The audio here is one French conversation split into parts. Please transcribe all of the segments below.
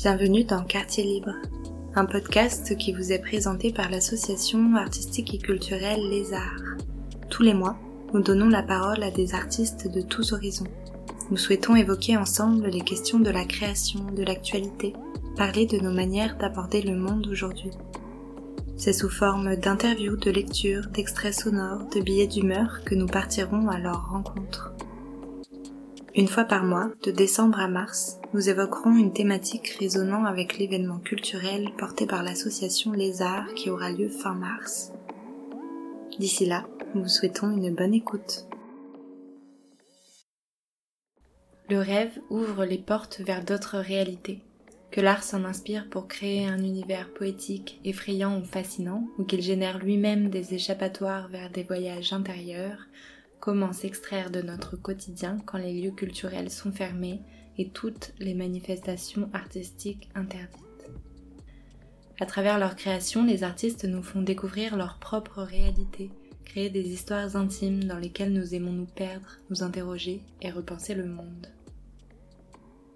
Bienvenue dans Quartier Libre, un podcast qui vous est présenté par l'association artistique et culturelle Les Arts. Tous les mois, nous donnons la parole à des artistes de tous horizons. Nous souhaitons évoquer ensemble les questions de la création, de l'actualité, parler de nos manières d'aborder le monde aujourd'hui. C'est sous forme d'interviews, de lectures, d'extraits sonores, de billets d'humeur que nous partirons à leur rencontre. Une fois par mois, de décembre à mars, nous évoquerons une thématique résonnant avec l'événement culturel porté par l'association Les Arts qui aura lieu fin mars. D'ici là, nous vous souhaitons une bonne écoute. Le rêve ouvre les portes vers d'autres réalités que l'art s'en inspire pour créer un univers poétique, effrayant ou fascinant, ou qu'il génère lui-même des échappatoires vers des voyages intérieurs, comment s'extraire de notre quotidien quand les lieux culturels sont fermés et toutes les manifestations artistiques interdites. À travers leur création, les artistes nous font découvrir leur propre réalité, créer des histoires intimes dans lesquelles nous aimons nous perdre, nous interroger et repenser le monde.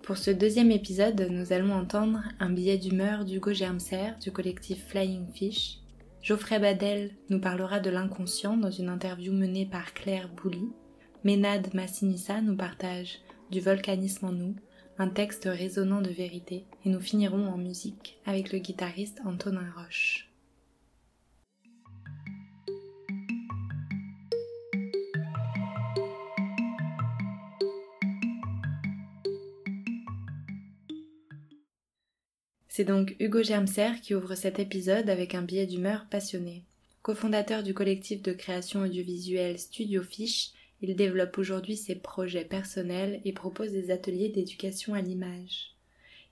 Pour ce deuxième épisode, nous allons entendre un billet d'humeur d'Hugo Germser du collectif Flying Fish. Geoffrey Badel nous parlera de l'inconscient dans une interview menée par Claire Bouly. Ménade Massinissa nous partage Du volcanisme en nous, un texte résonnant de vérité, et nous finirons en musique avec le guitariste Antonin Roche. C'est donc Hugo Germser qui ouvre cet épisode avec un billet d'humeur passionné. Cofondateur du collectif de création audiovisuelle Studio Fish, il développe aujourd'hui ses projets personnels et propose des ateliers d'éducation à l'image.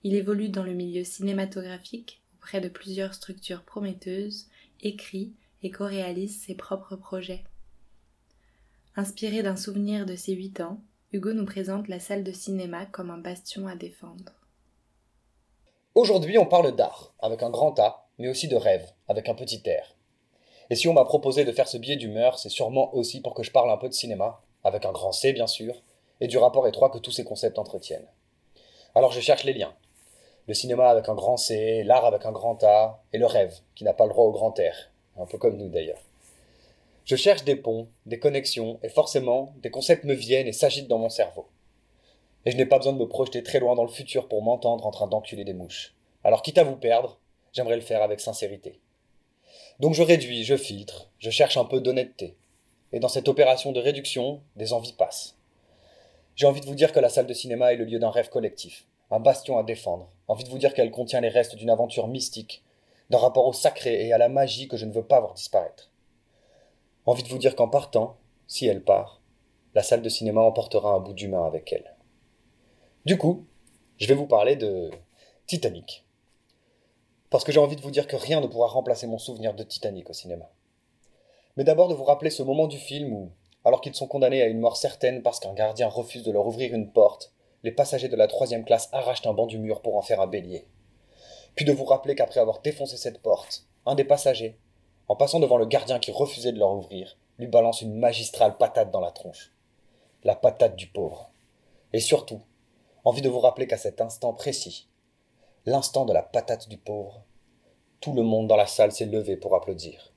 Il évolue dans le milieu cinématographique auprès de plusieurs structures prometteuses, écrit et co-réalise ses propres projets. Inspiré d'un souvenir de ses huit ans, Hugo nous présente la salle de cinéma comme un bastion à défendre. Aujourd'hui, on parle d'art, avec un grand A, mais aussi de rêve, avec un petit R. Et si on m'a proposé de faire ce billet d'humeur, c'est sûrement aussi pour que je parle un peu de cinéma, avec un grand C bien sûr, et du rapport étroit que tous ces concepts entretiennent. Alors je cherche les liens. Le cinéma avec un grand C, l'art avec un grand A, et le rêve, qui n'a pas le droit au grand R, un peu comme nous d'ailleurs. Je cherche des ponts, des connexions, et forcément, des concepts me viennent et s'agitent dans mon cerveau. Et je n'ai pas besoin de me projeter très loin dans le futur pour m'entendre en train d'enculer des mouches. Alors quitte à vous perdre, j'aimerais le faire avec sincérité. Donc je réduis, je filtre, je cherche un peu d'honnêteté. Et dans cette opération de réduction, des envies passent. J'ai envie de vous dire que la salle de cinéma est le lieu d'un rêve collectif, un bastion à défendre. Envie de vous dire qu'elle contient les restes d'une aventure mystique, d'un rapport au sacré et à la magie que je ne veux pas voir disparaître. Envie de vous dire qu'en partant, si elle part, la salle de cinéma emportera un bout d'humain avec elle. Du coup, je vais vous parler de Titanic. Parce que j'ai envie de vous dire que rien ne pourra remplacer mon souvenir de Titanic au cinéma. Mais d'abord de vous rappeler ce moment du film où, alors qu'ils sont condamnés à une mort certaine parce qu'un gardien refuse de leur ouvrir une porte, les passagers de la troisième classe arrachent un banc du mur pour en faire un bélier. Puis de vous rappeler qu'après avoir défoncé cette porte, un des passagers, en passant devant le gardien qui refusait de leur ouvrir, lui balance une magistrale patate dans la tronche. La patate du pauvre. Et surtout, envie de vous rappeler qu'à cet instant précis, l'instant de la patate du pauvre, tout le monde dans la salle s'est levé pour applaudir.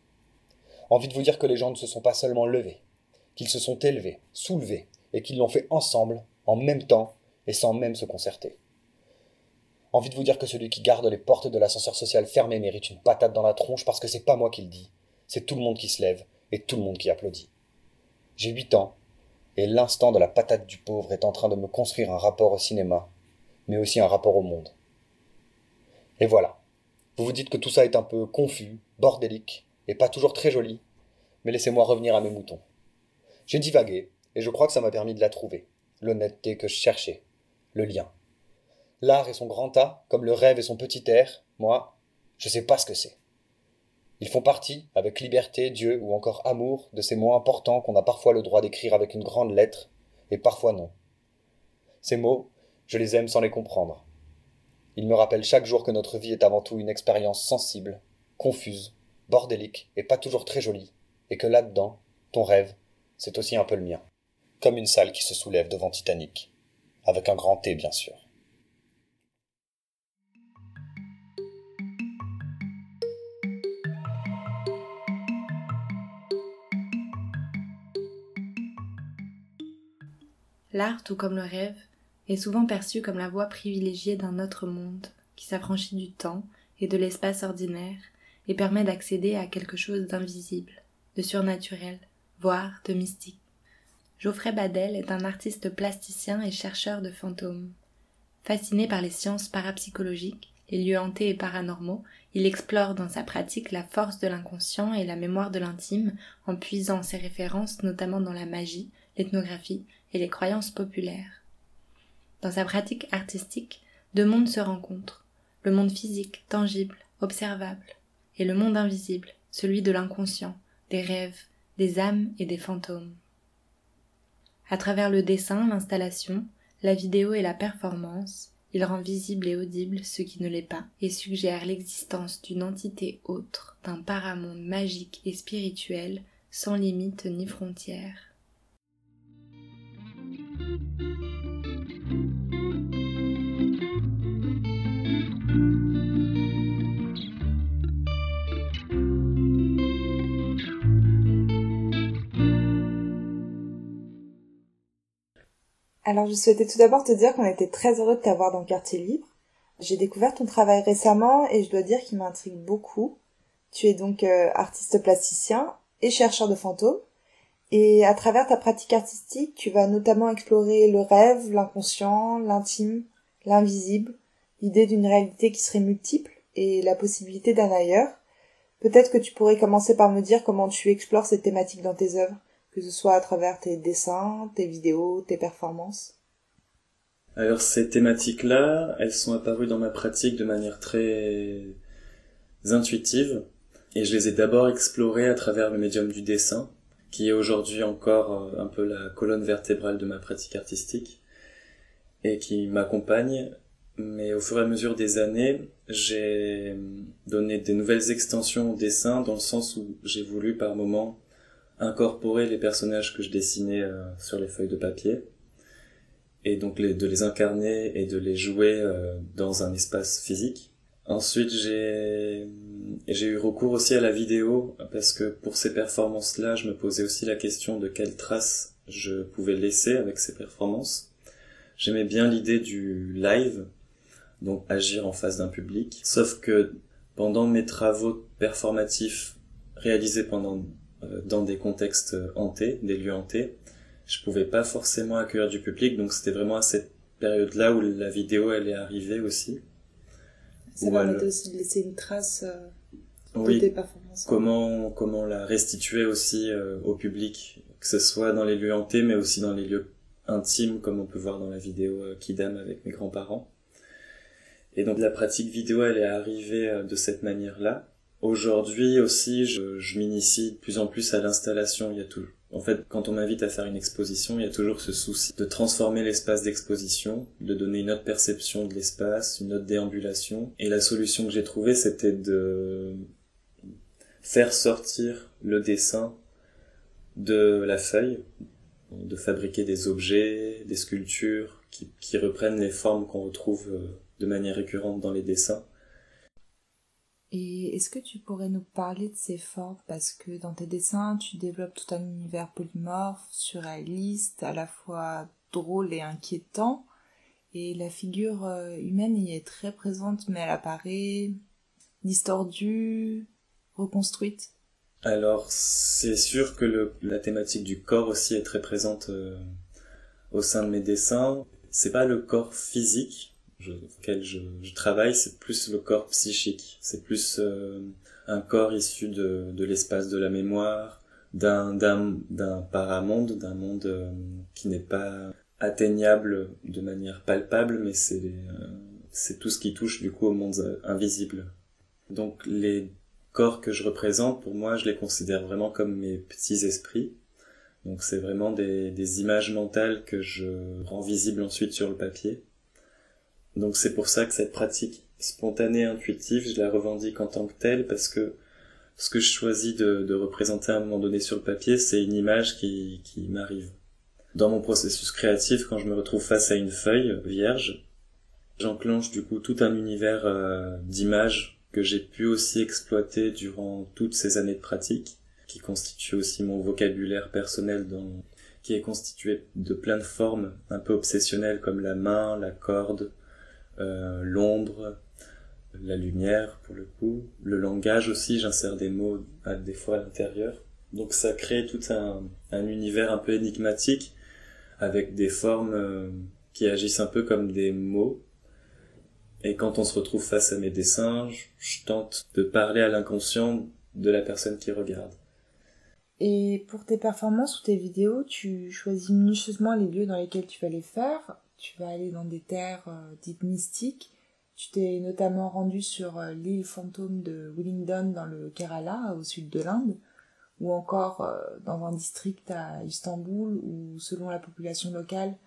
Envie de vous dire que les gens ne se sont pas seulement levés, qu'ils se sont élevés, soulevés, et qu'ils l'ont fait ensemble, en même temps, et sans même se concerter. Envie de vous dire que celui qui garde les portes de l'ascenseur social fermées mérite une patate dans la tronche parce que c'est pas moi qui le dis, c'est tout le monde qui se lève et tout le monde qui applaudit. J'ai huit ans, et l'instant de la patate du pauvre est en train de me construire un rapport au cinéma, mais aussi un rapport au monde. Et voilà. Vous vous dites que tout ça est un peu confus, bordélique, et pas toujours très joli, mais laissez-moi revenir à mes moutons. J'ai divagué, et je crois que ça m'a permis de la trouver, l'honnêteté que je cherchais, le lien. L'art et son grand A, comme le rêve et son petit air, moi, je sais pas ce que c'est. Ils font partie, avec liberté, Dieu ou encore amour, de ces mots importants qu'on a parfois le droit d'écrire avec une grande lettre, et parfois non. Ces mots, je les aime sans les comprendre. Ils me rappellent chaque jour que notre vie est avant tout une expérience sensible, confuse, bordélique et pas toujours très jolie, et que là-dedans, ton rêve, c'est aussi un peu le mien. Comme une salle qui se soulève devant Titanic. Avec un grand T, bien sûr. L'art, tout comme le rêve, est souvent perçu comme la voie privilégiée d'un autre monde, qui s'affranchit du temps et de l'espace ordinaire, et permet d'accéder à quelque chose d'invisible, de surnaturel, voire de mystique. Geoffrey Badel est un artiste plasticien et chercheur de fantômes. Fasciné par les sciences parapsychologiques, les lieux hantés et paranormaux, il explore dans sa pratique la force de l'inconscient et la mémoire de l'intime en puisant ses références notamment dans la magie, l'ethnographie et les croyances populaires. Dans sa pratique artistique, deux mondes se rencontrent, le monde physique, tangible, observable, et le monde invisible, celui de l'inconscient, des rêves, des âmes et des fantômes. À travers le dessin, l'installation, la vidéo et la performance, il rend visible et audible ce qui ne l'est pas et suggère l'existence d'une entité autre, d'un paramonde magique et spirituel sans limite ni frontières. Alors je souhaitais tout d'abord te dire qu'on était très heureux de t'avoir dans quartier libre. J'ai découvert ton travail récemment et je dois dire qu'il m'intrigue beaucoup. Tu es donc euh, artiste plasticien et chercheur de fantômes. Et à travers ta pratique artistique, tu vas notamment explorer le rêve, l'inconscient, l'intime, l'invisible, l'idée d'une réalité qui serait multiple et la possibilité d'un ailleurs. Peut-être que tu pourrais commencer par me dire comment tu explores cette thématique dans tes œuvres que ce soit à travers tes dessins, tes vidéos, tes performances Alors ces thématiques-là, elles sont apparues dans ma pratique de manière très intuitive et je les ai d'abord explorées à travers le médium du dessin, qui est aujourd'hui encore euh, un peu la colonne vertébrale de ma pratique artistique et qui m'accompagne. Mais au fur et à mesure des années, j'ai donné des nouvelles extensions au dessin dans le sens où j'ai voulu par moments incorporer les personnages que je dessinais euh, sur les feuilles de papier et donc de les incarner et de les jouer euh, dans un espace physique. Ensuite, j'ai j'ai eu recours aussi à la vidéo parce que pour ces performances-là, je me posais aussi la question de quelles traces je pouvais laisser avec ces performances. J'aimais bien l'idée du live, donc agir en face d'un public. Sauf que pendant mes travaux performatifs réalisés pendant dans des contextes hantés, des lieux hantés, je pouvais pas forcément accueillir du public, donc c'était vraiment à cette période-là où la vidéo elle est arrivée aussi. Ça aussi de laisser une trace euh, de tes performances. Comment comment la restituer aussi euh, au public, que ce soit dans les lieux hantés, mais aussi dans les lieux intimes, comme on peut voir dans la vidéo Kidam avec mes grands-parents. Et donc la pratique vidéo, elle est arrivée de cette manière-là. Aujourd'hui aussi, je, m'initie de plus en plus à l'installation. Il y a tout. En fait, quand on m'invite à faire une exposition, il y a toujours ce souci de transformer l'espace d'exposition, de donner une autre perception de l'espace, une autre déambulation. Et la solution que j'ai trouvée, c'était de faire sortir le dessin de la feuille, de fabriquer des objets, des sculptures qui, qui reprennent les formes qu'on retrouve euh, de manière récurrente dans les dessins et est-ce que tu pourrais nous parler de ces formes? Parce que dans tes dessins, tu développes tout un univers polymorphe, surréaliste, à la fois drôle et inquiétant. Et la figure euh, humaine y est très présente, mais elle apparaît distordue, reconstruite. Alors, c'est sûr que la thématique du corps aussi est très présente euh, au sein de mes dessins. C'est pas le corps physique, auquel je, travaille, c'est plus le corps psychique. C'est plus euh, un corps issu de, l'espace de la mémoire, d'un d'un d'un paramonde, d'un monde euh, qui n'est pas atteignable de manière palpable, mais c'est euh, c'est tout ce qui touche du coup au monde invisible. Donc les corps que je représente, pour moi, je les considère vraiment comme mes petits esprits. Donc c'est vraiment des images mentales que je rends visibles ensuite sur le papier. Donc c'est pour ça que cette pratique spontanée, intuitive, je la revendique en tant que telle parce que ce que je choisis de, de représenter à un moment donné sur le papier, c'est une image qui, qui m'arrive. Dans mon processus créatif, quand je me retrouve face à une feuille vierge, j'enclenche du coup tout un univers euh, d'images que j'ai pu aussi exploiter durant toutes ces années de pratique, qui constitue aussi mon vocabulaire personnel dans qui est constitué de plein de formes un peu obsessionnelles comme la main, la corde, euh, l'ombre, la lumière pour le coup, le langage aussi, j'insère des mots à, des fois à l'intérieur. Donc ça crée tout un, un, univers un peu énigmatique avec des formes euh, qui agissent un peu comme des mots. Et quand on se retrouve face à mes dessins, je tente de parler à l'inconscient de la personne qui regarde. Et pour tes performances ou tes vidéos, tu choisis minutieusement les lieux dans lesquels tu vas les faire. Tu vas aller dans des terres euh, dites mystiques. Tu t'es notamment rendu sur euh, l'île fantôme de Willingdon dans le Kerala, au sud de l'Inde, ou encore euh, dans un district à Istanbul où, selon la population locale,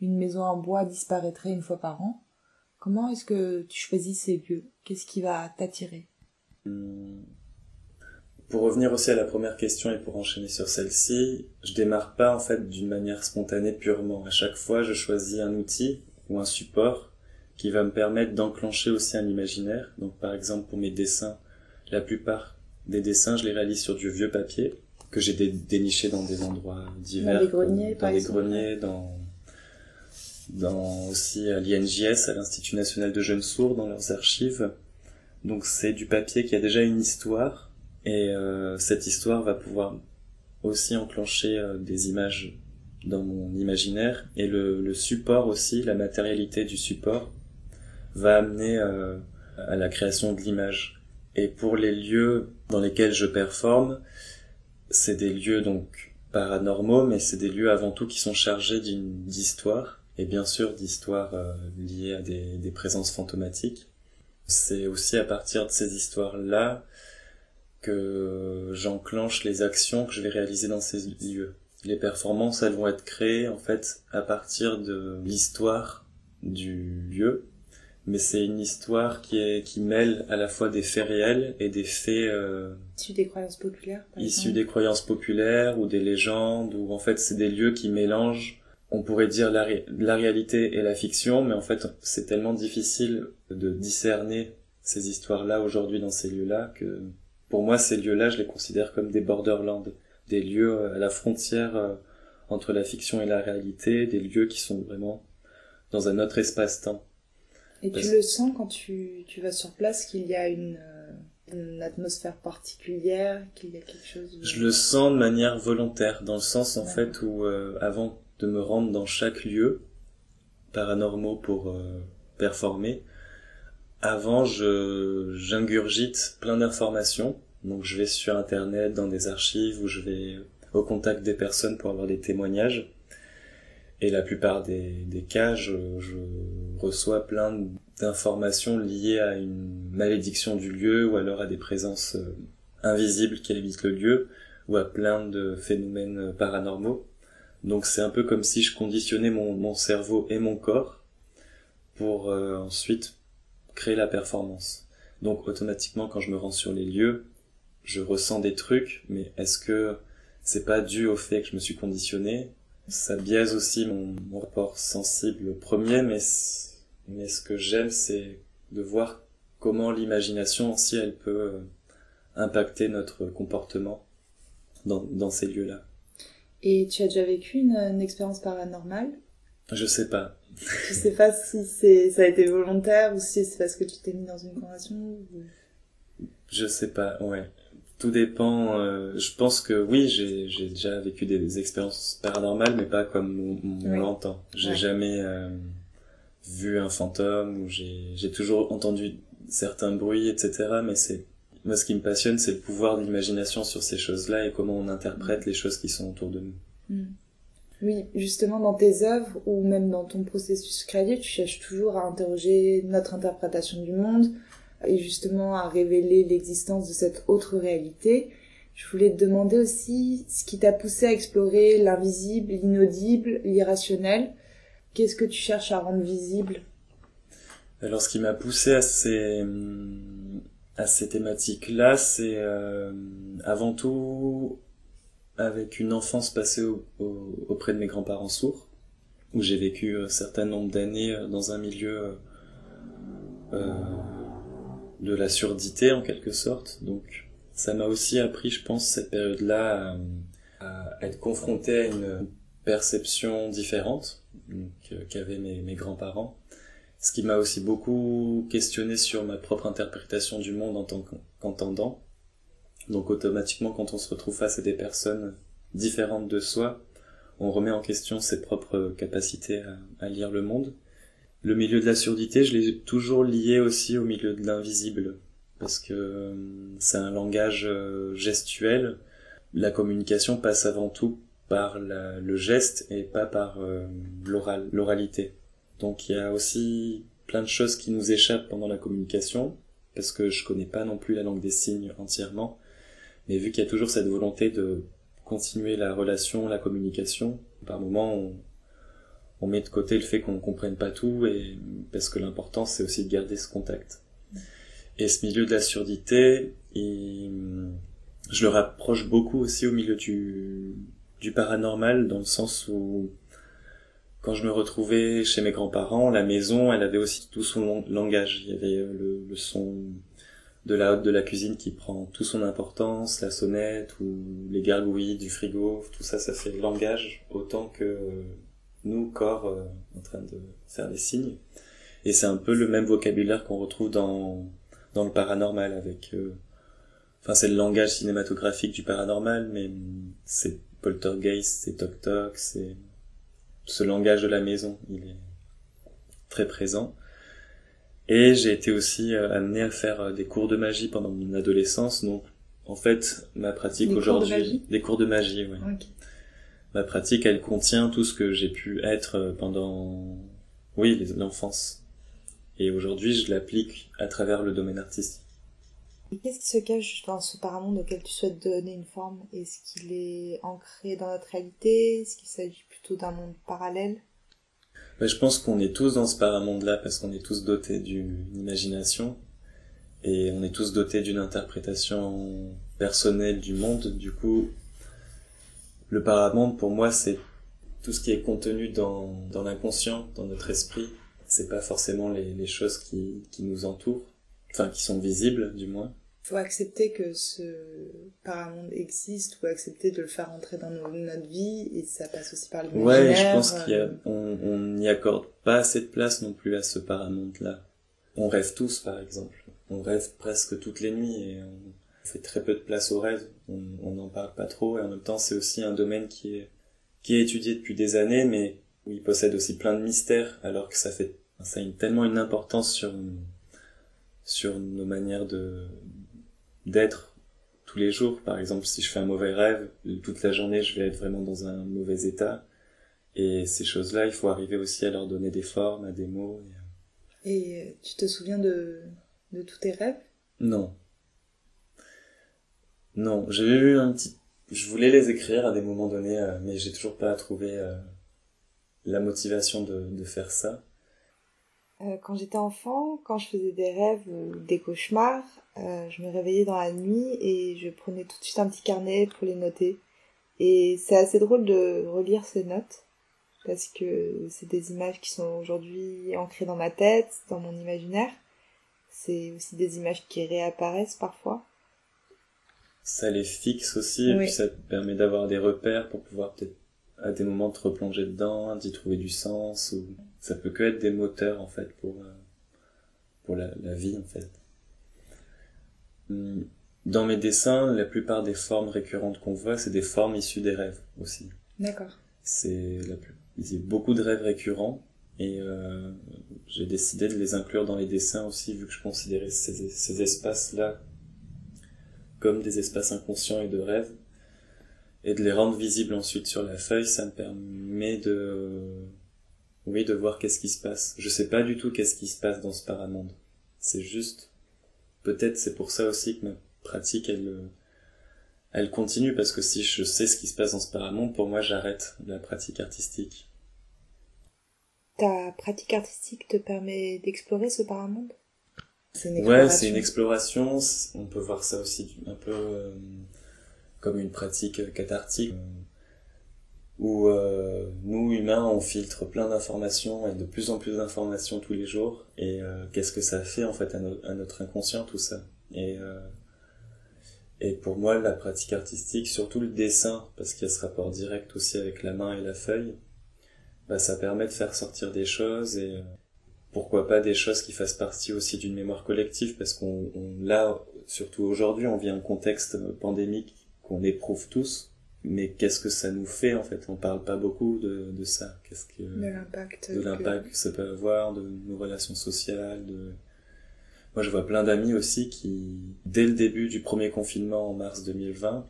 une maison en bois disparaîtrait une fois par an. Comment est-ce que tu choisis ces lieux? Qu'est-ce qui va t'attirer? Hmm. Pour revenir aussi à la première question et pour enchaîner sur celle-ci, je démarre pas en fait d'une manière spontanée purement. À chaque fois, je choisis un outil ou un support qui va me permettre d'enclencher aussi un imaginaire. Donc par exemple pour mes dessins, la plupart des dessins, je les réalise sur du vieux papier que j'ai déniché dans des endroits divers. Dans des greniers, dans des greniers, dans dans aussi à l'INJS, à l'Institut National de Jeunes Sourds, dans leurs archives. Donc c'est du papier qui a déjà une histoire et euh, cette histoire va pouvoir aussi enclencher euh, des images dans mon imaginaire et le, support aussi, la matérialité du support va amener euh, à la création de l'image. Et pour les lieux dans lesquels je performe, c'est des lieux donc paranormaux, mais c'est des lieux avant tout qui sont chargés d'une d'histoire et bien sûr d'histoires liées à des présences fantomatiques. C'est aussi à partir de ces histoires-là que j'enclenche les actions que je vais réaliser dans ces lieux. Les performances, elles vont être créées en fait à partir de l'histoire du lieu, mais c'est une histoire qui est qui mêle à la fois des faits réels et des faits euh, issus des croyances populaires. issus des croyances populaires ou des légendes ou en fait c'est des lieux qui mélangent on pourrait dire la, la réalité et la fiction, mais en fait c'est tellement difficile de discerner ces histoires-là aujourd'hui dans ces lieux-là que pour moi, ces lieux-là, je les considère comme des borderlands, des lieux euh, à la frontière euh, entre la fiction et la réalité, des lieux qui sont vraiment dans un autre espace-temps. Et tu le sens quand tu, tu vas sur place qu'il y a une, euh, une atmosphère particulière, qu'il y a quelque chose... Je le sens de manière volontaire, dans le sens en fait où avant de me rendre dans chaque lieu paranormaux pour performer, avant, je j'ingurgite plein d'informations. Donc je vais sur internet, dans des archives, où je vais au contact des personnes pour avoir des témoignages. Et la plupart des, des cas, je, je reçois plein d'informations liées à une malédiction du lieu ou alors à des présences euh, invisibles qui habitent le lieu ou à plein de phénomènes paranormaux. Donc c'est un peu comme si je conditionnais mon, mon cerveau et mon corps pour euh, ensuite créer la performance. Donc automatiquement quand je me rends sur les lieux, je ressens des trucs, mais est-ce que c'est pas dû au fait que je me suis conditionné? Ça biaise aussi mon, rapport sensible premier, mais, ce que j'aime c'est de voir comment l'imagination aussi elle peut euh, impacter notre comportement dans, ces lieux-là. Et tu as déjà vécu une expérience paranormale? Je sais pas. Je sais pas si c'est ça a été volontaire ou si c'est parce que tu t'es mis dans une convention. Je sais pas, ouais. Tout dépend. Euh, je pense que oui, j'ai j'ai déjà vécu des, expériences paranormales, mais pas comme on, l'entend. J'ai jamais euh, vu un fantôme ou j'ai j'ai toujours entendu certains bruits, etc. Mais c'est moi ce qui me passionne, c'est le pouvoir de l'imagination sur ces choses-là et comment on interprète mm. les choses qui sont autour de nous. Mm. Oui, justement dans tes œuvres ou même dans ton processus créatif, tu cherches toujours à interroger notre interprétation du monde et justement à révéler l'existence de cette autre réalité. Je voulais te demander aussi ce qui t'a poussé à explorer l'invisible, l'inaudible, l'irrationnel. Qu'est-ce que tu cherches à rendre visible? Alors ce qui m'a poussé à ces à ces thématiques-là, c'est euh, avant tout avec une enfance passée auprès de mes grands-parents sourds, où j'ai vécu un certain nombre d'années euh, dans un milieu euh, euh, de la surdité en quelque sorte. Donc ça m'a aussi appris, je pense, cette période-là à, être confronté à une perceptions différentes qu'avaient mes grands-parents. Ce qui m'a aussi beaucoup questionné sur ma propre interprétation du monde en tant qu'entendant. Donc automatiquement, quand on se retrouve face à des personnes différentes de soi, on remet en question ses propres capacités à, lire le monde. Le milieu de la surdité, je l'ai toujours lié aussi au milieu de l'invisible, parce que euh, c'est un langage euh, gestuel. La communication passe avant tout par le geste et pas par euh, l'oral, l'oralité. Donc il y a aussi plein de choses qui nous échappent pendant la communication, parce que je connais pas non plus la langue des signes entièrement, mais vu qu'il y a toujours cette volonté de continuer la relation, la communication, par moment on, on met de côté le fait qu'on ne comprenne pas tout et parce que l'important c'est aussi de garder ce contact. Et ce milieu de la surdité, je le rapproche beaucoup aussi au milieu du, du paranormal dans le sens où quand je me retrouvais chez mes grands-parents, la maison, elle avait aussi tout son langage. Il y avait le, le son de la haute de la cuisine qui prend tout son importance, la sonnette ou les gargouilles du frigo, tout ça, ça fait langage autant que nous, corps, euh, en train de faire des signes. Et c'est un peu le même vocabulaire qu'on retrouve dans, dans le paranormal avec, euh, enfin c'est le langage cinématographique du paranormal, mais c'est poltergeist, c'est toc toc, c'est ce langage de la maison, il est très présent. Et j'ai été aussi euh, amené à faire des cours de magie pendant mon adolescence, donc en fait ma pratique aujourd'hui, des cours de magie, oui ma pratique, elle contient tout ce que j'ai pu être euh, pendant, oui, l'enfance. Et aujourd'hui, je l'applique à travers le domaine artistique. Qu'est-ce qui se cache dans ce paramonde auquel tu souhaites donner une forme? Est-ce qu'il est ancré dans notre réalité? Est-ce qu'il s'agit plutôt d'un monde parallèle? Je pense qu'on est tous dans ce paramonde-là parce qu'on est tous dotés d'une imagination et on est tous dotés d'une interprétation personnelle du monde. Du coup, le paramonde, pour moi, c'est tout ce qui est contenu dans, l'inconscient, dans notre esprit. C'est pas forcément les, choses qui nous entourent, enfin qui sont visibles du moins. Faut accepter que ce paramonde existe ou accepter de le faire entrer dans notre vie et ça passe aussi par l'imaginaire. Ouais, je pense qu'on n'y accorde pas assez de place non plus à ce paramonde-là. On rêve tous, par exemple. On rêve presque toutes les nuits et on, fait très peu de place au rêve, on n'en parle pas trop, et en même temps c'est aussi un domaine qui est, qui est étudié depuis des années, mais où il possède aussi plein de mystères, alors que ça fait, ça a tellement une importance sur, sur nos manières de, d'être tous les jours. Par exemple, si je fais un mauvais rêve, toute la journée je vais être vraiment dans un mauvais état. Et ces choses-là, il faut arriver aussi à leur donner des formes, à des mots. Et, et tu te souviens de, de tous tes rêves? Non. Non, j'ai eu un petit... Je voulais les écrire à des moments donnés, euh, mais j'ai toujours pas trouvé euh, la motivation de, de faire ça. Euh, quand j'étais enfant, quand je faisais des rêves ou des cauchemars, je me réveillais dans la nuit et je prenais tout de suite un petit carnet pour les noter. Et c'est assez drôle de relire ces notes parce que c'est des images qui sont aujourd'hui ancrées dans ma tête, dans mon imaginaire. C'est aussi des images qui réapparaissent parfois ça les fixe aussi, et puis ça te permet d'avoir des repères pour pouvoir peut-être à des moments te replonger dedans, d'y trouver du sens, ou ça peut que être des moteurs en fait pour euh, pour la, la vie en fait. Hum, dans mes dessins, la plupart des formes récurrentes qu'on voit, c'est des formes issues des rêves aussi. D'accord. C'est la plus... il y a beaucoup de rêves récurrents et euh, j'ai décidé de les inclure dans les dessins aussi vu que je considérais ces, ces espaces là comme des espaces inconscients et de rêve, et de les rendre visibles ensuite sur la feuille, ça me permet de, oui, de voir qu'est-ce qui se passe. Je sais pas du tout qu'est-ce qui se passe dans ce paramonde. C'est juste, peut-être c'est pour ça aussi que ma pratique, elle, elle continue parce que si je sais ce qui se passe dans ce paramonde, pour moi, j'arrête la pratique artistique. Ta pratique artistique te permet d'explorer ce paramonde? Ouais, c'est une exploration. On peut voir ça aussi un peu euh, comme une pratique cathartique euh, où euh, nous humains on filtre plein d'informations et de plus en plus d'informations tous les jours. Et qu'est-ce que ça fait en fait à, notre inconscient tout ça? Et Et pour moi, la pratique artistique, surtout le dessin, parce qu'il y a ce rapport direct aussi avec la main et la feuille, bah, ça permet de faire sortir des choses et euh, pourquoi pas des choses qui fassent partie aussi d'une mémoire collective, parce qu'on là, surtout aujourd'hui, on vit un contexte pandémique qu'on éprouve tous, mais qu'est-ce que ça nous fait en fait? On parle pas beaucoup de, de ça. Qu'est-ce que de l'impact de l'impact que... ça peut avoir, de nos relations sociales, de moi, je vois plein d'amis aussi qui, dès le début du premier confinement en mars 2020,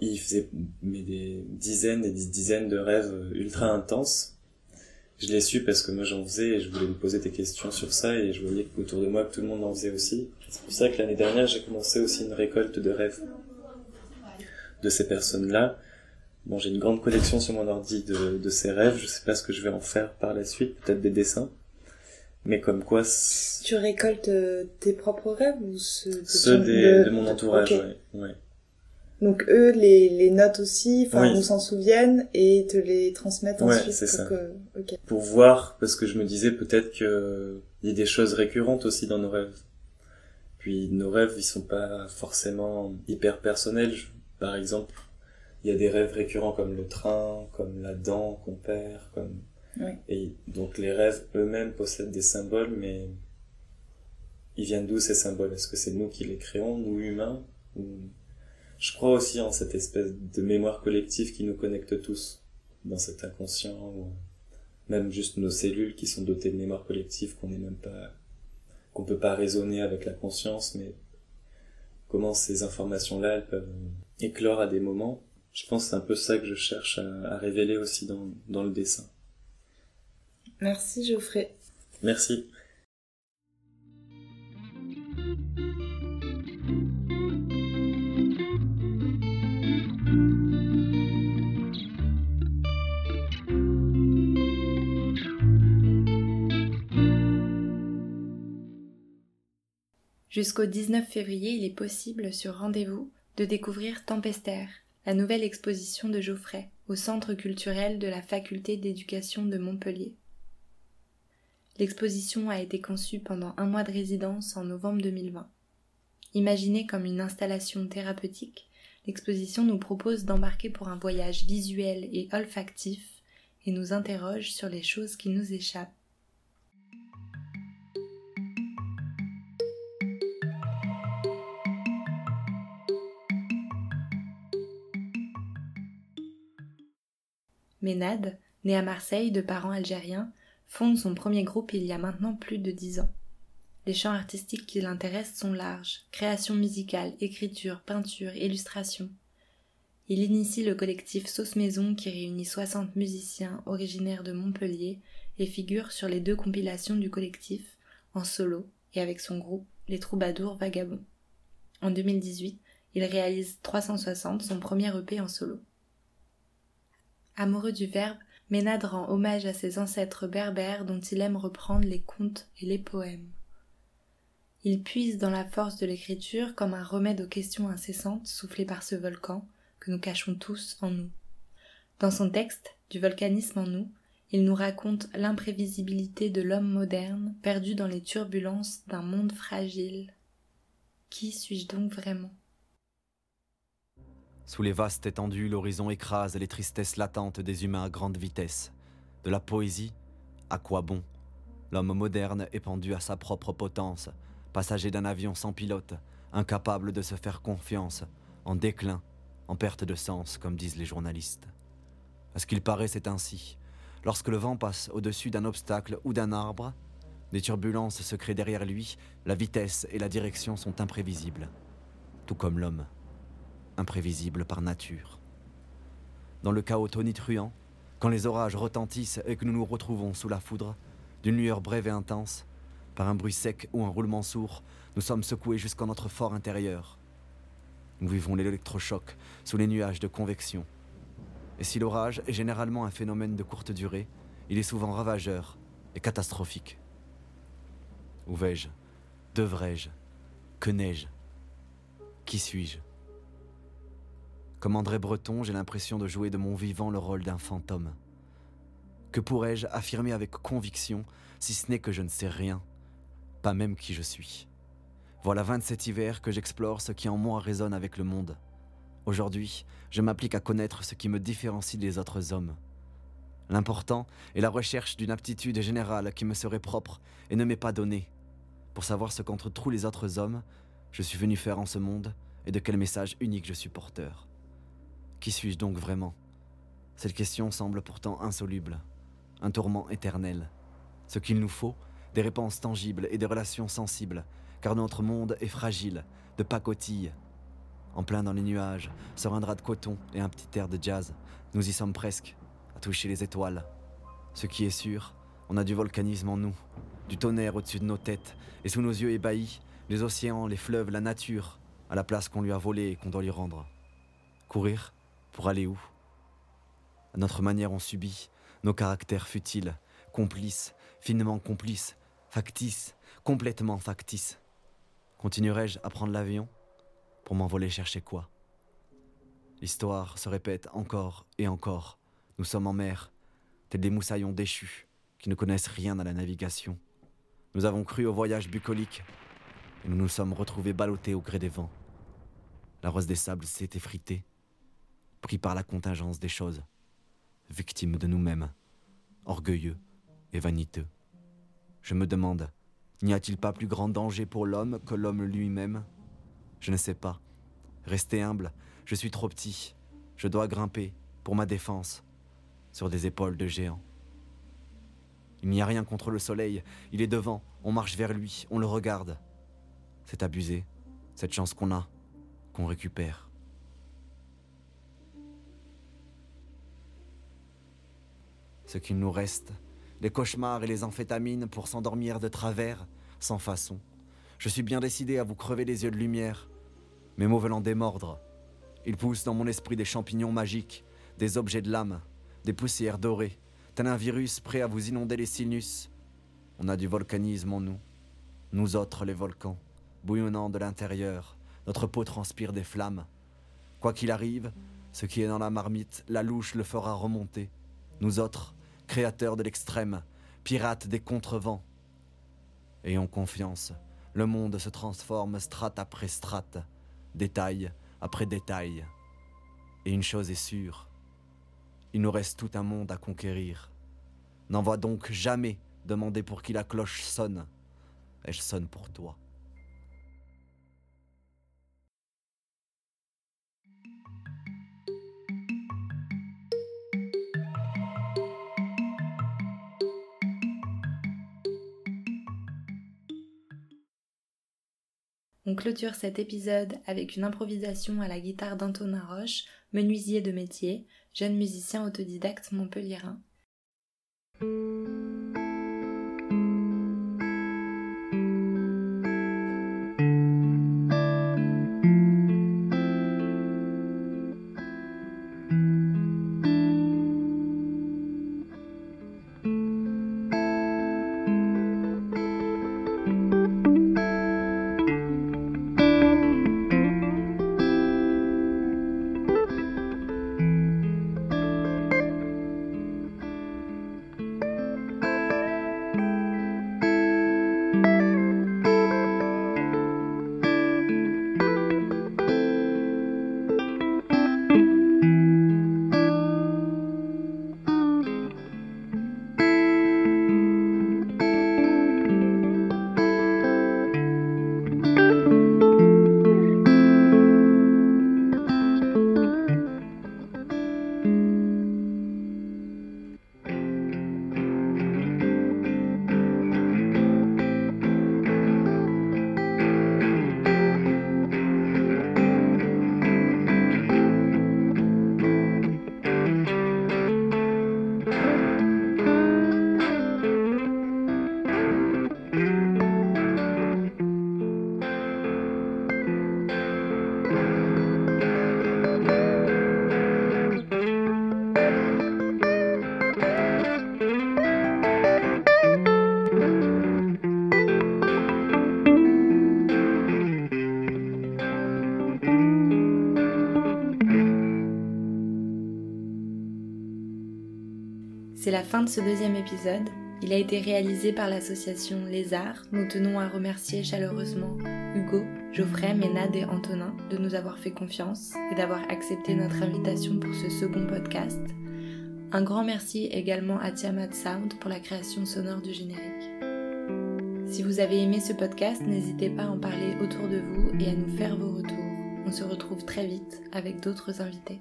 ils faisaient mais des dizaines et des dizaines de rêves ultra intenses. Je l'ai su parce que moi j'en faisais et je voulais me poser des questions sur ça et je voyais autour de moi que tout le monde en faisait aussi. C'est pour ça que l'année dernière j'ai commencé aussi une récolte de rêves de ces personnes-là. Bon, j'ai une grande collection sur mon ordi de, de ces rêves. Je sais pas ce que je vais en faire par la suite, peut-être des dessins. Mais comme quoi... Tu récoltes euh, tes propres rêves ou ceux de, ceux des, de... mon entourage, ouais, ouais. Donc eux les, les notent aussi, enfin oui. nous s'en souviennent et te les transmettent ouais, ensuite c'est pour ça. que... Pour voir, parce que je me disais peut-être que il y a des choses récurrentes aussi dans nos rêves. Puis nos rêves, ils sont pas forcément hyper personnels. Par exemple, il y a des rêves récurrents comme le train, comme la dent qu'on perd, comme Oui. et donc les rêves eux-mêmes possèdent des symboles, mais ils viennent d'où ces symboles? Est-ce que c'est nous qui les créons, nous humains ou... Je crois aussi en cette espèce de mémoire collective qui nous connecte tous, dans cet inconscient, ou même juste nos cellules qui sont dotées de mémoire collective qu'on n'est même pas, qu'on peut pas raisonner avec la conscience, mais comment ces informations-là, elles peuvent éclore à des moments. Je pense que c'est un peu ça que je cherche à, à révéler aussi dans, dans le dessin. Merci Geoffrey. Merci. Jusqu'au 19 février, il est possible sur rendez-vous de découvrir Tempestaire, la nouvelle exposition de Geoffrey au Centre culturel de la Faculté d'éducation de Montpellier. L'exposition a été conçue pendant un mois de résidence en novembre 2020. Imaginée comme une installation thérapeutique, l'exposition nous propose d'embarquer pour un voyage visuel et olfactif et nous interroge sur les choses qui nous échappent. Ménade, né à Marseille de parents algériens, fonde son premier groupe il y a maintenant plus de dix ans. Les champs artistiques qui l'intéressent sont larges création musicale, écriture, peinture, illustration. Il initie le collectif Sauce Maison qui réunit 60 musiciens originaires de Montpellier et figure sur les deux compilations du collectif, en solo et avec son groupe Les Troubadours Vagabonds. En 2018, il réalise 360, son premier EP en solo. Amoureux du verbe, Ménade rend hommage à ses ancêtres berbères dont il aime reprendre les contes et les poèmes. Il puise dans la force de l'écriture comme un remède aux questions incessantes soufflées par ce volcan que nous cachons tous en nous. Dans son texte, Du volcanisme en nous, il nous raconte l'imprévisibilité de l'homme moderne perdu dans les turbulences d'un monde fragile. Qui suis-je donc vraiment? Sous les vastes étendues, l'horizon écrase les tristesses latentes des humains à grande vitesse. De la poésie, à quoi bon? L'homme moderne est pendu à sa propre potence, passager d'un avion sans pilote, incapable de se faire confiance, en déclin, en perte de sens, comme disent les journalistes. À ce qu'il paraît, c'est ainsi. Lorsque le vent passe au-dessus d'un obstacle ou d'un arbre, des turbulences se créent derrière lui, la vitesse et la direction sont imprévisibles, tout comme l'homme, imprévisible par nature. Dans le chaos tonitruant, quand les orages retentissent et que nous nous retrouvons sous la foudre, d'une lueur brève et intense, par un bruit sec ou un roulement sourd, nous sommes secoués jusqu'en notre fort intérieur. Nous vivons l'électrochoc sous les nuages de convection. Et si l'orage est généralement un phénomène de courte durée, il est souvent ravageur et catastrophique. Où vais-je? Devrais-je? Que n'ai-je? Qui suis-je? Comme André Breton, j'ai l'impression de jouer de mon vivant le rôle d'un fantôme. Que pourrais-je affirmer avec conviction si ce n'est que je ne sais rien, pas même qui je suis? Voilà 27 hivers que j'explore ce qui en moi résonne avec le monde. Aujourd'hui, je m'applique à connaître ce qui me différencie des autres hommes. L'important est la recherche d'une aptitude générale qui me serait propre et ne m'est pas donnée, pour savoir ce qu'entre tous les autres hommes, je suis venu faire en ce monde et de quel message unique je suis porteur. Qui suis-je donc vraiment? Cette question semble pourtant insoluble, un tourment éternel. Ce qu'il nous faut, des réponses tangibles et des relations sensibles, car notre monde est fragile, de pacotille. En plein dans les nuages, sur un drap de coton et un petit air de jazz, nous y sommes presque, à toucher les étoiles. Ce qui est sûr, on a du volcanisme en nous, du tonnerre au-dessus de nos têtes, et sous nos yeux ébahis, les océans, les fleuves, la nature, à la place qu'on lui a volée et qu'on doit lui rendre. Courir? Pour aller où? À notre manière, on subit nos caractères futiles, complices, finement complices, factices, complètement factices. Continuerai-je à prendre l'avion? Pour m'envoler chercher quoi? L'histoire se répète encore et encore. Nous sommes en mer, tels des moussaillons déchus qui ne connaissent rien à la navigation. Nous avons cru au voyage bucolique et nous nous sommes retrouvés ballottés au gré des vents. La rose des sables s'est effritée, pris par la contingence des choses, victime de nous-mêmes, orgueilleux et vaniteux. Je me demande, n'y a-t-il pas plus grand danger pour l'homme que l'homme lui-même? Je ne sais pas. Restez humble, je suis trop petit. Je dois grimper, pour ma défense, sur des épaules de géants. Il n'y a rien contre le soleil, il est devant, on marche vers lui, on le regarde. C'est abusé, cette chance qu'on a, qu'on récupère. Ce qu'il nous reste, les cauchemars et les amphétamines pour s'endormir de travers, sans façon. Je suis bien décidé à vous crever les yeux de lumière. Mes mots veulent en démordre. Ils poussent dans mon esprit des champignons magiques, des objets de l'âme, des poussières dorées, tel un virus prêt à vous inonder les sinus. On a du volcanisme en nous, nous autres les volcans, bouillonnant de l'intérieur, notre peau transpire des flammes. Quoi qu'il arrive, ce qui est dans la marmite, la louche le fera remonter. Nous autres, créateurs de l'extrême, pirates des contrevents. Ayons confiance, le monde se transforme strate après strate, détail après détail. Et une chose est sûre, il nous reste tout un monde à conquérir. N'envoie donc jamais demander pour qui la cloche sonne. Elle sonne pour toi. On clôture cet épisode avec une improvisation à la guitare d'Antonin Roche, menuisier de métier, jeune musicien autodidacte montpelliérain. Fin de ce deuxième épisode. Il a été réalisé par l'association Les Arts. Nous tenons à remercier chaleureusement Hugo, Geoffrey, Ménade et Antonin de nous avoir fait confiance et d'avoir accepté notre invitation pour ce second podcast. Un grand merci également à Tiamat Sound pour la création sonore du générique. Si vous avez aimé ce podcast, n'hésitez pas à en parler autour de vous et à nous faire vos retours. On se retrouve très vite avec d'autres invités.